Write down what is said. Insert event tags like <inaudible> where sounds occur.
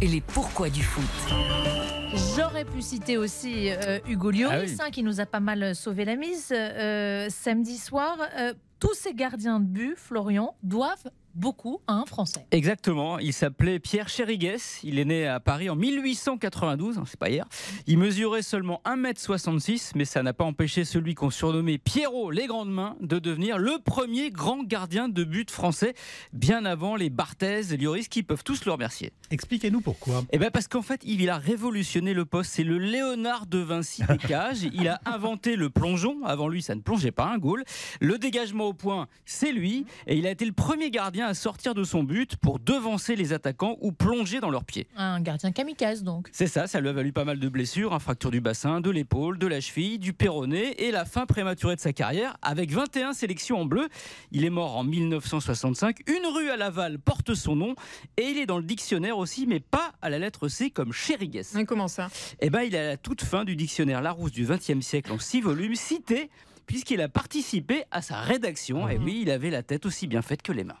et les pourquoi du foot. J'aurais pu citer aussi euh, Hugo Lloris, Ah hein, qui nous a pas mal sauvé la mise euh, samedi soir. Euh, tous ces gardiens de but, Florian, doivent beaucoup à un Français. Exactement, il s'appelait Pierre Chérigues, il est né à Paris en 1892, hein, c'est pas hier. Il mesurait seulement 1m66, mais ça n'a pas empêché celui qu'on surnommait Pierrot les grandes mains de devenir le premier grand gardien de but français, bien avant les Barthez et Lloris qui peuvent tous le remercier. Expliquez-nous pourquoi. Eh ben parce qu'en fait, il a révolutionné le poste. C'est le Léonard de Vinci des <laughs> cages. Il a inventé le plongeon. Avant lui, ça ne plongeait pas un goal. Le dégagement au point, c'est lui. Et il a été le premier gardien à sortir de son but pour devancer les attaquants ou plonger dans leurs pieds. Un gardien kamikaze, donc. C'est ça, ça lui a valu pas mal de blessures, un fracture du bassin, de l'épaule, de la cheville, du péroné et la fin prématurée de sa carrière. Avec 21 sélections en bleu, il est mort en 1965. Une rue à Laval porte son nom et il est dans le dictionnaire aussi, mais pas à la lettre C comme Chérigues. Mais comment ça? Eh ben, il est à la toute fin du dictionnaire Larousse du XXe siècle en six volumes, cité puisqu'il a participé à sa rédaction. Et oui, il avait la tête aussi bien faite que les mains.